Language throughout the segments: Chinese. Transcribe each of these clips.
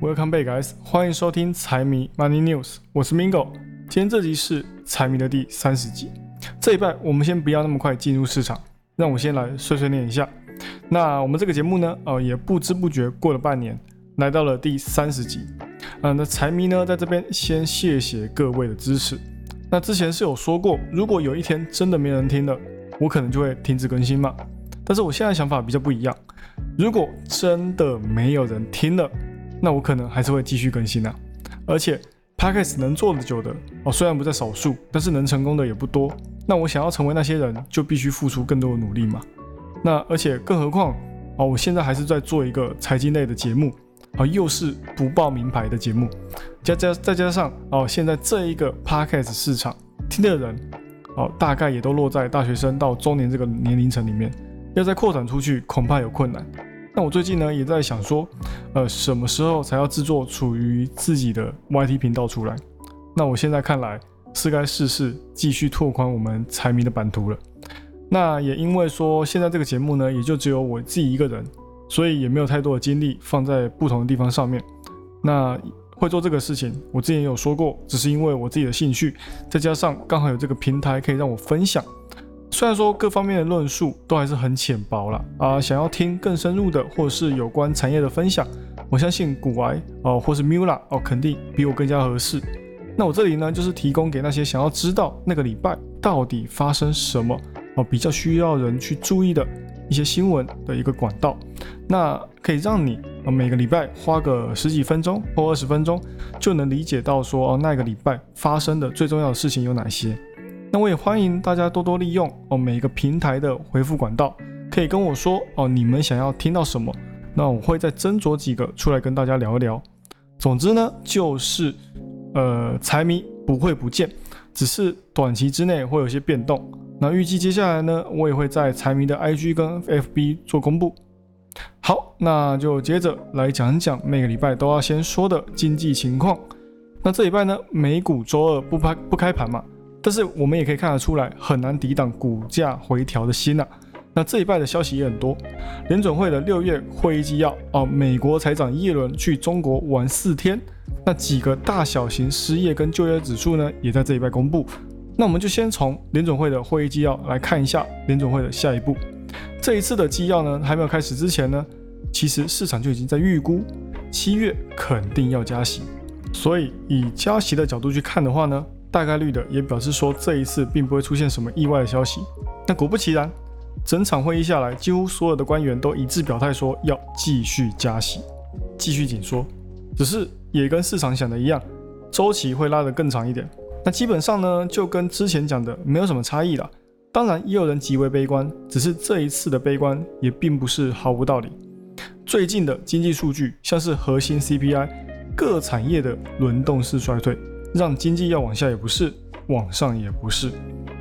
Welcome back, guys！欢迎收听财迷 Money News，我是 Mingo。今天这集是财迷的第三十集。这一拜我们先不要那么快进入市场，让我先来碎碎念一下。那我们这个节目呢，呃，也不知不觉过了半年，来到了第三十集。嗯，那财迷呢，在这边先谢谢各位的支持。那之前是有说过，如果有一天真的没人听了，我可能就会停止更新嘛。但是我现在想法比较不一样，如果真的没有人听了，那我可能还是会继续更新啊，而且 podcast 能做的久的哦，虽然不在少数，但是能成功的也不多。那我想要成为那些人，就必须付出更多的努力嘛。那而且更何况哦，我现在还是在做一个财经类的节目啊，又是不报名牌的节目，加加再加上哦，现在这一个 podcast 市场听的人哦，大概也都落在大学生到中年这个年龄层里面，要再扩展出去，恐怕有困难。那我最近呢也在想说，呃，什么时候才要制作属于自己的 YT 频道出来？那我现在看来是该试试继续拓宽我们财迷的版图了。那也因为说现在这个节目呢，也就只有我自己一个人，所以也没有太多的精力放在不同的地方上面。那会做这个事情，我之前也有说过，只是因为我自己的兴趣，再加上刚好有这个平台可以让我分享。虽然说各方面的论述都还是很浅薄了啊，想要听更深入的或是有关产业的分享，我相信古癌哦或是 Mula 哦肯定比我更加合适。那我这里呢就是提供给那些想要知道那个礼拜到底发生什么哦，比较需要人去注意的一些新闻的一个管道，那可以让你啊每个礼拜花个十几分钟或二十分钟就能理解到说哦那个礼拜发生的最重要的事情有哪些。那我也欢迎大家多多利用哦，每个平台的回复管道，可以跟我说哦，你们想要听到什么，那我会再斟酌几个出来跟大家聊一聊。总之呢，就是呃，财迷不会不见，只是短期之内会有些变动。那预计接下来呢，我也会在财迷的 IG 跟 FB 做公布。好，那就接着来讲讲每个礼拜都要先说的经济情况。那这礼拜呢，美股周二不拍不开盘嘛。但是我们也可以看得出来，很难抵挡股价回调的心呐。那这一拜的消息也很多，联准会的六月会议纪要哦，美国财长耶伦去中国玩四天，那几个大小型失业跟就业指数呢，也在这一拜公布。那我们就先从联准会的会议纪要来看一下联准会的下一步。这一次的纪要呢，还没有开始之前呢，其实市场就已经在预估七月肯定要加息，所以以加息的角度去看的话呢。大概率的也表示说，这一次并不会出现什么意外的消息。那果不其然，整场会议下来，几乎所有的官员都一致表态说要继续加息，继续紧缩。只是也跟市场想的一样，周期会拉得更长一点。那基本上呢，就跟之前讲的没有什么差异了。当然，也有人极为悲观，只是这一次的悲观也并不是毫无道理。最近的经济数据，像是核心 CPI，各产业的轮动式衰退。让经济要往下也不是，往上也不是，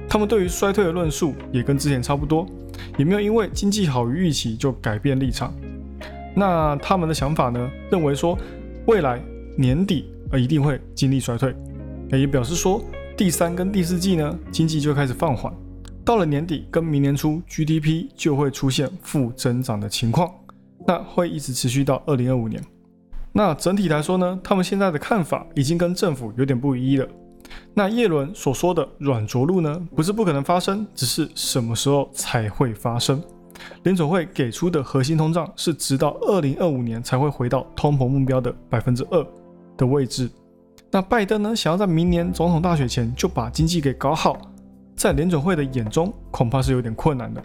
他们对于衰退的论述也跟之前差不多，也没有因为经济好于预期就改变立场。那他们的想法呢？认为说未来年底呃一定会经历衰退，也表示说第三跟第四季呢经济就开始放缓，到了年底跟明年初 GDP 就会出现负增长的情况，那会一直持续到二零二五年。那整体来说呢，他们现在的看法已经跟政府有点不一了。那叶伦所说的软着陆呢，不是不可能发生，只是什么时候才会发生。联总会给出的核心通胀是直到二零二五年才会回到通膨目标的百分之二的位置。那拜登呢，想要在明年总统大选前就把经济给搞好，在联总会的眼中恐怕是有点困难的。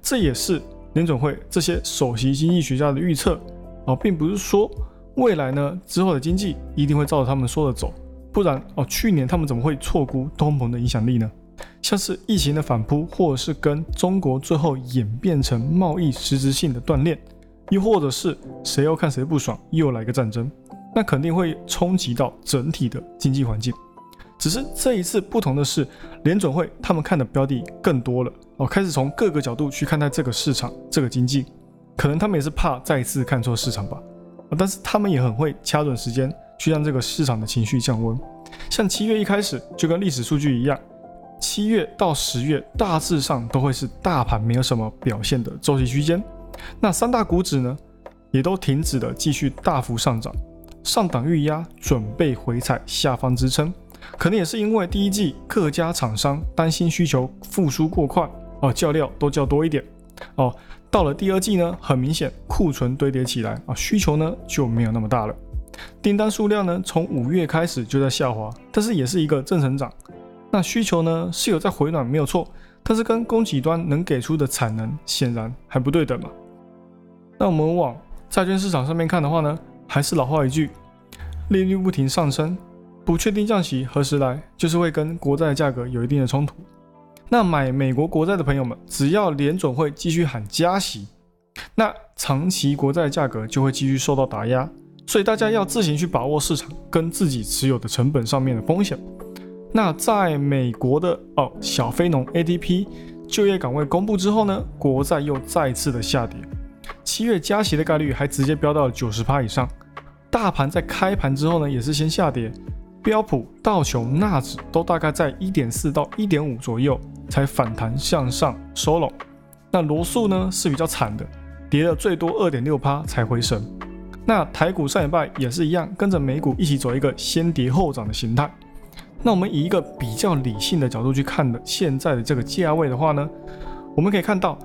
这也是联总会这些首席经济学家的预测啊，并不是说。未来呢？之后的经济一定会照着他们说的走，不然哦，去年他们怎么会错估通膨的影响力呢？像是疫情的反扑，或者是跟中国最后演变成贸易实质性的断裂，又或者是谁要看谁不爽，又来个战争，那肯定会冲击到整体的经济环境。只是这一次不同的是，联准会他们看的标的更多了哦，开始从各个角度去看待这个市场、这个经济，可能他们也是怕再次看错市场吧。但是他们也很会掐准时间去让这个市场的情绪降温。像七月一开始就跟历史数据一样，七月到十月大致上都会是大盘没有什么表现的周期区间。那三大股指呢，也都停止了继续大幅上涨。上档预压，准备回踩下方支撑。可能也是因为第一季各家厂商担心需求复苏过快，哦，叫料都叫多一点，哦，到了第二季呢，很明显库存堆叠起来啊，需求呢就没有那么大了。订单数量呢，从五月开始就在下滑，但是也是一个正成长。那需求呢是有在回暖，没有错，但是跟供给端能给出的产能显然还不对等嘛。那我们往债券市场上面看的话呢，还是老话一句，利率不停上升，不确定降息何时来，就是会跟国债的价格有一定的冲突。那买美国国债的朋友们，只要联总会继续喊加息，那长期国债价格就会继续受到打压。所以大家要自行去把握市场跟自己持有的成本上面的风险。那在美国的哦小非农 ADP 就业岗位公布之后呢，国债又再次的下跌，七月加息的概率还直接飙到了九十趴以上。大盘在开盘之后呢，也是先下跌，标普、道琼、纳指都大概在一点四到一点五左右才反弹向上收拢。那罗素呢是比较惨的，跌了最多二点六趴才回神。那台股上礼拜也是一样，跟着美股一起走一个先跌后涨的形态。那我们以一个比较理性的角度去看的现在的这个价位的话呢，我们可以看到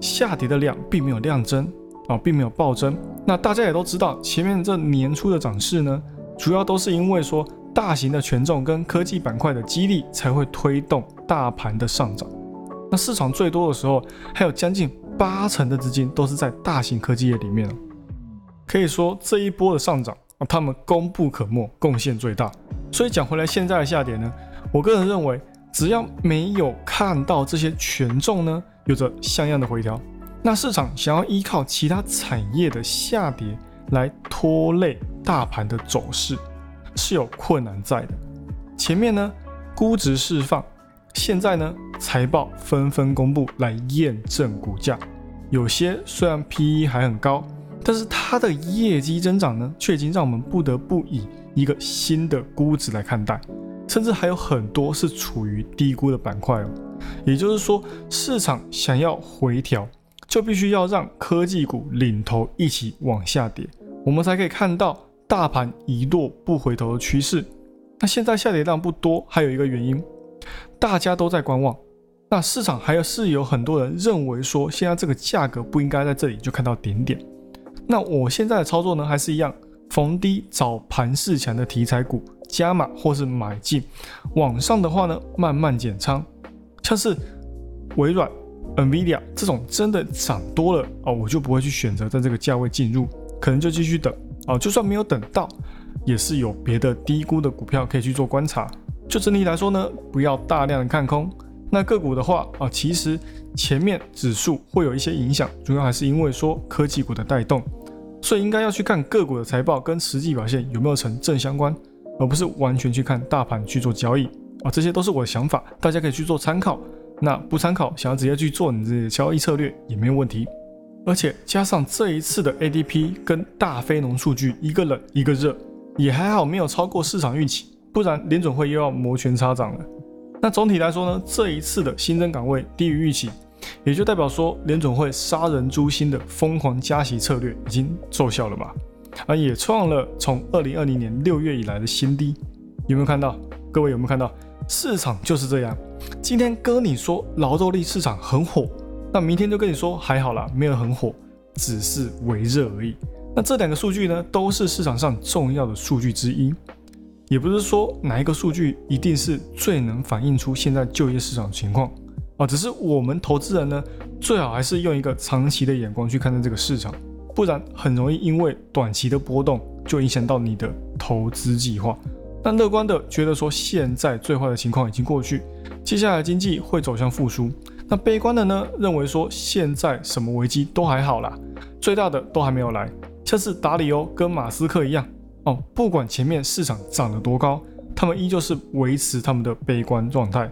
下跌的量并没有量增啊，并没有暴增。那大家也都知道，前面这年初的涨势呢，主要都是因为说大型的权重跟科技板块的激励才会推动大盘的上涨。那市场最多的时候，还有将近八成的资金都是在大型科技业里面可以说这一波的上涨啊，他们功不可没，贡献最大。所以讲回来，现在的下跌呢，我个人认为，只要没有看到这些权重呢有着像样的回调，那市场想要依靠其他产业的下跌来拖累大盘的走势，是有困难在的。前面呢估值释放，现在呢财报纷纷公布来验证股价，有些虽然 PE 还很高。但是它的业绩增长呢，却已经让我们不得不以一个新的估值来看待，甚至还有很多是处于低估的板块哦。也就是说，市场想要回调，就必须要让科技股领头一起往下跌，我们才可以看到大盘一落不回头的趋势。那现在下跌量不多，还有一个原因，大家都在观望。那市场还有是有很多人认为说，现在这个价格不应该在这里就看到点点。那我现在的操作呢，还是一样，逢低找盘势强的题材股加码或是买进，往上的话呢，慢慢减仓。像是微软、NVIDIA 这种真的涨多了哦，我就不会去选择在这个价位进入，可能就继续等哦。就算没有等到，也是有别的低估的股票可以去做观察。就整体来说呢，不要大量的看空。那个股的话啊，其实前面指数会有一些影响，主要还是因为说科技股的带动，所以应该要去看个股的财报跟实际表现有没有成正相关，而不是完全去看大盘去做交易啊。这些都是我的想法，大家可以去做参考。那不参考，想要直接去做你自己的交易策略也没有问题。而且加上这一次的 ADP 跟大非农数据一个冷一个热，也还好没有超过市场预期，不然联准会又要摩拳擦掌了。那总体来说呢，这一次的新增岗位低于预期，也就代表说联总会杀人诛心的疯狂加息策略已经奏效了嘛？啊，也创了从二零二零年六月以来的新低。有没有看到？各位有没有看到？市场就是这样，今天哥你说劳动力市场很火，那明天就跟你说还好啦，没有很火，只是微热而已。那这两个数据呢，都是市场上重要的数据之一。也不是说哪一个数据一定是最能反映出现在就业市场情况啊，只是我们投资人呢，最好还是用一个长期的眼光去看待这个市场，不然很容易因为短期的波动就影响到你的投资计划。但乐观的觉得说现在最坏的情况已经过去，接下来经济会走向复苏。那悲观的呢，认为说现在什么危机都还好啦，最大的都还没有来，像是达里欧跟马斯克一样。哦，不管前面市场涨得多高，他们依旧是维持他们的悲观状态。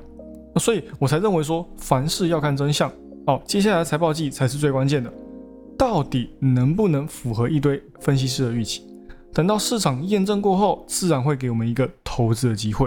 那所以我才认为说，凡事要看真相。哦，接下来财报季才是最关键的，到底能不能符合一堆分析师的预期？等到市场验证过后，自然会给我们一个投资的机会。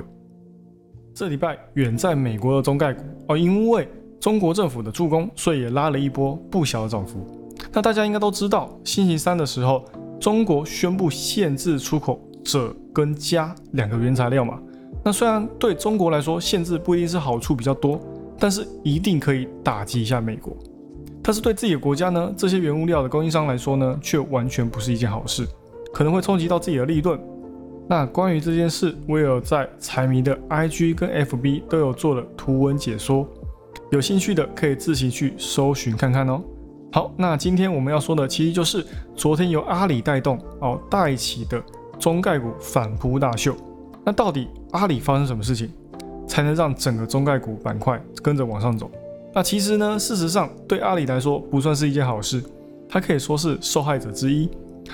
这礼拜远在美国的中概股哦，因为中国政府的助攻，所以也拉了一波不小的涨幅。那大家应该都知道，星期三的时候。中国宣布限制出口锗跟镓两个原材料嘛。那虽然对中国来说限制不一定是好处比较多，但是一定可以打击一下美国。但是对自己的国家呢，这些原物料的供应商来说呢，却完全不是一件好事，可能会冲击到自己的利润。那关于这件事，我有在财迷的 IG 跟 FB 都有做了图文解说，有兴趣的可以自行去搜寻看看哦。好，那今天我们要说的其实就是昨天由阿里带动哦带起的中概股反扑大秀。那到底阿里发生什么事情，才能让整个中概股板块跟着往上走？那其实呢，事实上对阿里来说不算是一件好事，它可以说是受害者之一。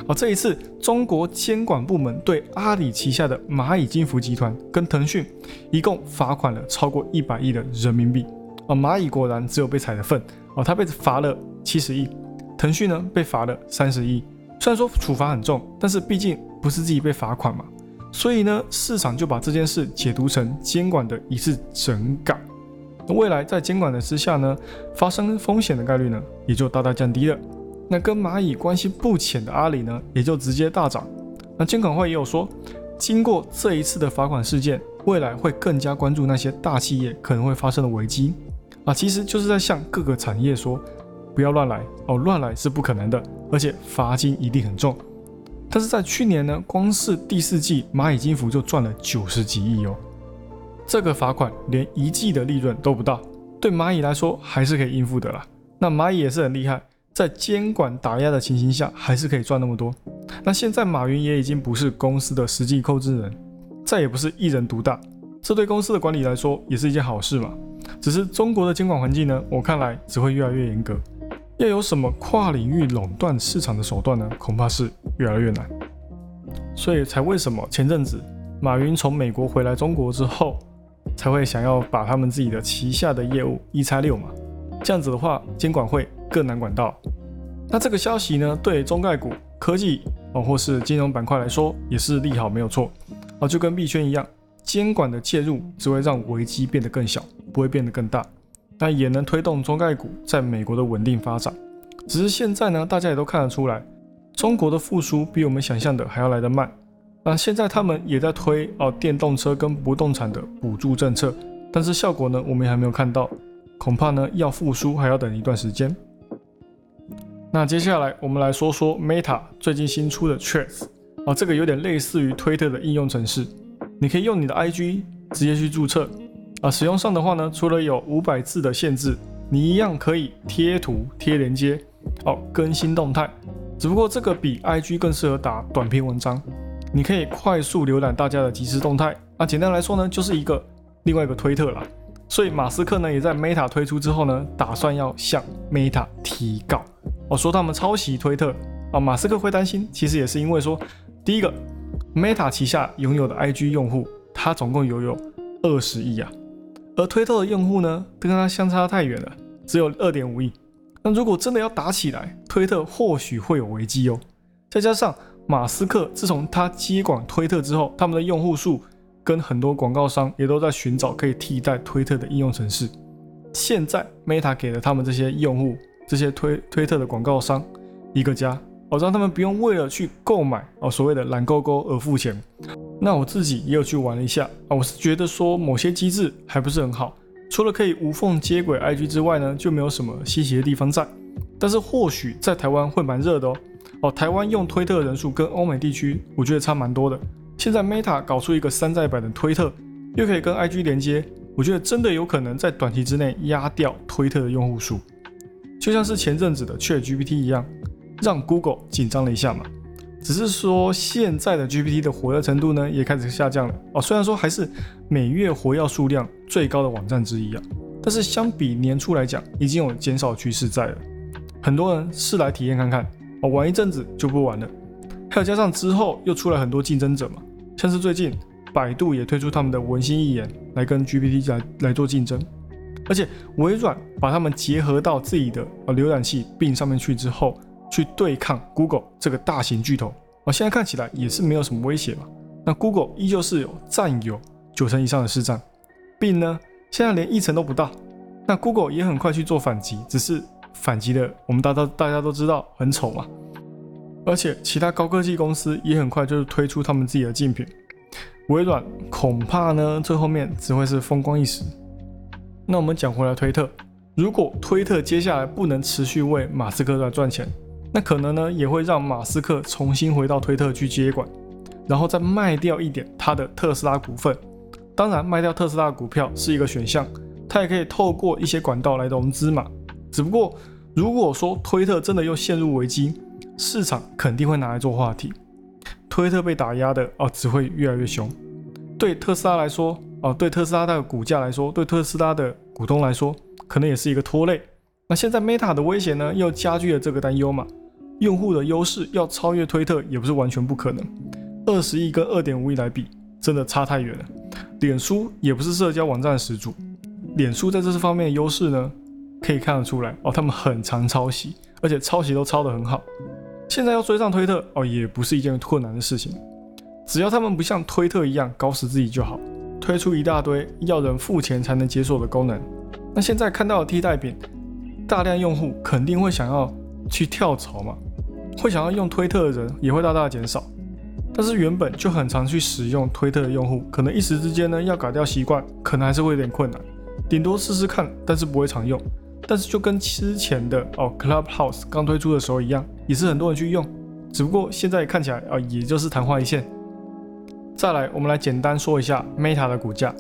而这一次，中国监管部门对阿里旗下的蚂蚁金服集团跟腾讯一共罚款了超过一百亿的人民币。而蚂蚁果然只有被踩的份，哦，它被罚了七十亿，腾讯呢被罚了三十亿。虽然说处罚很重，但是毕竟不是自己被罚款嘛，所以呢，市场就把这件事解读成监管的一次整改。那未来在监管的之下呢，发生风险的概率呢，也就大大降低了。那跟蚂蚁关系不浅的阿里呢，也就直接大涨。那监管会也有说，经过这一次的罚款事件，未来会更加关注那些大企业可能会发生的危机啊，其实就是在向各个产业说，不要乱来哦，乱来是不可能的，而且罚金一定很重。但是在去年呢，光是第四季蚂蚁金服就赚了九十几亿哦。这个罚款连一季的利润都不到，对蚂蚁来说还是可以应付的啦。那蚂蚁也是很厉害，在监管打压的情形下，还是可以赚那么多。那现在马云也已经不是公司的实际控制人，再也不是一人独大，这对公司的管理来说也是一件好事嘛。只是中国的监管环境呢，我看来只会越来越严格，要有什么跨领域垄断市场的手段呢，恐怕是越来越难。所以才为什么前阵子马云从美国回来中国之后。才会想要把他们自己的旗下的业务一拆六嘛，这样子的话，监管会更难管到。那这个消息呢，对中概股、科技哦或是金融板块来说也是利好，没有错啊，就跟币圈一样，监管的介入只会让危机变得更小，不会变得更大，但也能推动中概股在美国的稳定发展。只是现在呢，大家也都看得出来，中国的复苏比我们想象的还要来得慢。那现在他们也在推哦电动车跟不动产的补助政策，但是效果呢，我们还没有看到，恐怕呢要复苏还要等一段时间。那接下来我们来说说 Meta 最近新出的 Threads，啊，这个有点类似于推特的应用程式，你可以用你的 IG 直接去注册，啊，使用上的话呢，除了有五百字的限制，你一样可以贴图、贴连接，哦，更新动态，只不过这个比 IG 更适合打短篇文章。你可以快速浏览大家的即时动态啊，简单来说呢，就是一个另外一个推特啦。所以马斯克呢也在 Meta 推出之后呢，打算要向 Meta 提告，哦，说他们抄袭推特啊。马斯克会担心，其实也是因为说，第一个，Meta 旗下拥有的 IG 用户，它总共拥有二十亿啊，而推特的用户呢，跟它相差太远了，只有二点五亿。那如果真的要打起来，推特或许会有危机哦。再加上。马斯克自从他接管推特之后，他们的用户数跟很多广告商也都在寻找可以替代推特的应用程式。现在 Meta 给了他们这些用户、这些推推特的广告商一个家，哦，让他们不用为了去购买哦所谓的蓝勾勾而付钱。那我自己也有去玩了一下啊，我是觉得说某些机制还不是很好，除了可以无缝接轨 IG 之外呢，就没有什么稀奇的地方在。但是或许在台湾会蛮热的哦。哦，台湾用推特的人数跟欧美地区，我觉得差蛮多的。现在 Meta 搞出一个山寨版的推特，又可以跟 IG 连接，我觉得真的有可能在短期之内压掉推特的用户数，就像是前阵子的 ChatGPT 一样，让 Google 紧张了一下嘛。只是说现在的 GPT 的活跃程度呢，也开始下降了。哦，虽然说还是每月活跃数量最高的网站之一啊，但是相比年初来讲，已经有减少趋势在了。很多人是来体验看看。哦，玩一阵子就不玩了。还有加上之后又出来很多竞争者嘛，像是最近百度也推出他们的文心一言来跟 GPT 来来做竞争，而且微软把他们结合到自己的浏览器并上面去之后，去对抗 Google 这个大型巨头。哦，现在看起来也是没有什么威胁嘛。那 Google 依旧是有占有九成以上的市占，Bing 呢现在连一成都不到。那 Google 也很快去做反击，只是。反击的，我们大家大家都知道很丑嘛。而且其他高科技公司也很快就是推出他们自己的竞品。微软恐怕呢，最后面只会是风光一时。那我们讲回来，推特，如果推特接下来不能持续为马斯克来赚钱，那可能呢也会让马斯克重新回到推特去接管，然后再卖掉一点他的特斯拉股份。当然，卖掉特斯拉股票是一个选项，他也可以透过一些管道来融资嘛。只不过，如果说推特真的又陷入危机，市场肯定会拿来做话题。推特被打压的哦，只会越来越凶。对特斯拉来说，哦，对特斯拉的股价来说，对特斯拉的股东来说，可能也是一个拖累。那现在 Meta 的威胁呢，又加剧了这个担忧嘛？用户的优势要超越推特，也不是完全不可能。二十亿跟二点五亿来比，真的差太远了。脸书也不是社交网站的始祖，脸书在这方面的优势呢，可以看得出来哦，他们很常抄袭，而且抄袭都抄得很好。现在要追上推特哦，也不是一件困难的事情，只要他们不像推特一样搞死自己就好，推出一大堆要人付钱才能解锁的功能。那现在看到替代品，大量用户肯定会想要去跳槽嘛，会想要用推特的人也会大大减少。但是原本就很常去使用推特的用户，可能一时之间呢要改掉习惯，可能还是会有点困难，顶多试试看，但是不会常用。但是就跟之前的哦 Clubhouse 刚推出的时候一样，也是很多人去用，只不过现在看起来啊，也就是昙花一现。再来，我们来简单说一下 Meta 的股价，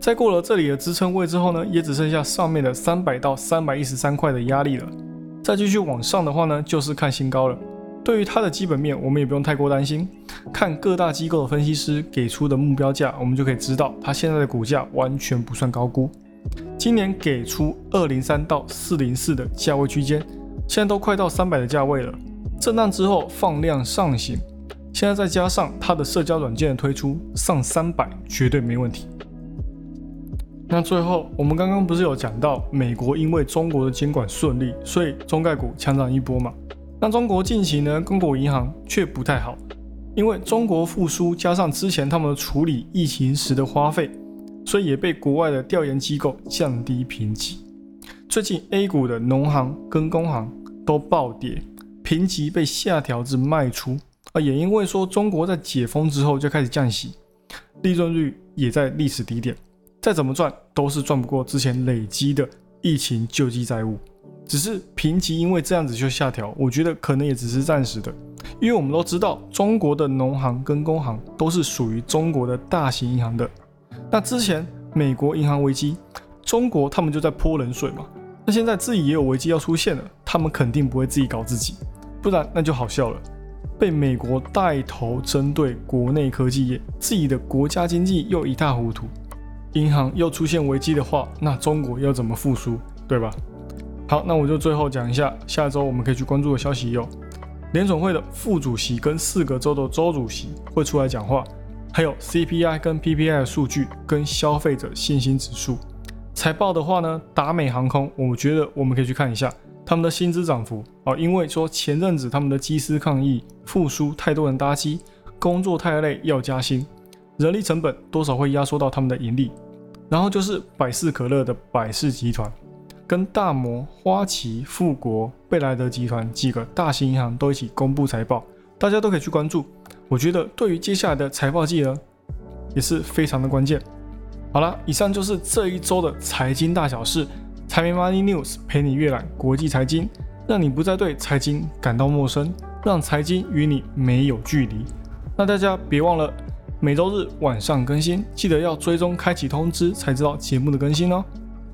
在过了这里的支撑位之后呢，也只剩下上面的三百到三百一十三块的压力了。再继续往上的话呢，就是看新高了。对于它的基本面，我们也不用太过担心，看各大机构的分析师给出的目标价，我们就可以知道它现在的股价完全不算高估。今年给出二零三到四零四的价位区间，现在都快到三百的价位了。震荡之后放量上行，现在再加上它的社交软件的推出，上三百绝对没问题。那最后，我们刚刚不是有讲到美国因为中国的监管顺利，所以中概股强涨一波嘛？那中国近期呢，公股银行却不太好，因为中国复苏加上之前他们处理疫情时的花费。所以也被国外的调研机构降低评级。最近 A 股的农行跟工行都暴跌，评级被下调至卖出。啊，也因为说中国在解封之后就开始降息，利润率也在历史低点，再怎么赚都是赚不过之前累积的疫情救济债务。只是评级因为这样子就下调，我觉得可能也只是暂时的，因为我们都知道中国的农行跟工行都是属于中国的大型银行的。那之前美国银行危机，中国他们就在泼冷水嘛。那现在自己也有危机要出现了，他们肯定不会自己搞自己，不然那就好笑了。被美国带头针对国内科技业，自己的国家经济又一塌糊涂，银行又出现危机的话，那中国要怎么复苏，对吧？好，那我就最后讲一下，下周我们可以去关注的消息有：联总会的副主席跟四个州的州主席会出来讲话。还有 CPI 跟 PPI 的数据，跟消费者信心指数。财报的话呢，达美航空，我觉得我们可以去看一下他们的薪资涨幅哦，因为说前阵子他们的机师抗议复苏，太多人搭机，工作太累要加薪，人力成本多少会压缩到他们的盈利。然后就是百事可乐的百事集团，跟大摩、花旗、富国、贝莱德集团几个大型银行都一起公布财报，大家都可以去关注。我觉得对于接下来的财报季呢，也是非常的关键。好了，以上就是这一周的财经大小事，财迷 Money News 陪你阅览国际财经，让你不再对财经感到陌生，让财经与你没有距离。那大家别忘了每周日晚上更新，记得要追踪开启通知，才知道节目的更新哦。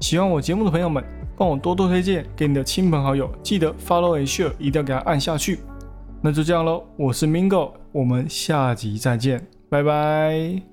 喜欢我节目的朋友们，帮我多多推荐给你的亲朋好友，记得 Follow and Share，一定要给他按下去。那就这样喽，我是 Mingo，我们下集再见，拜拜。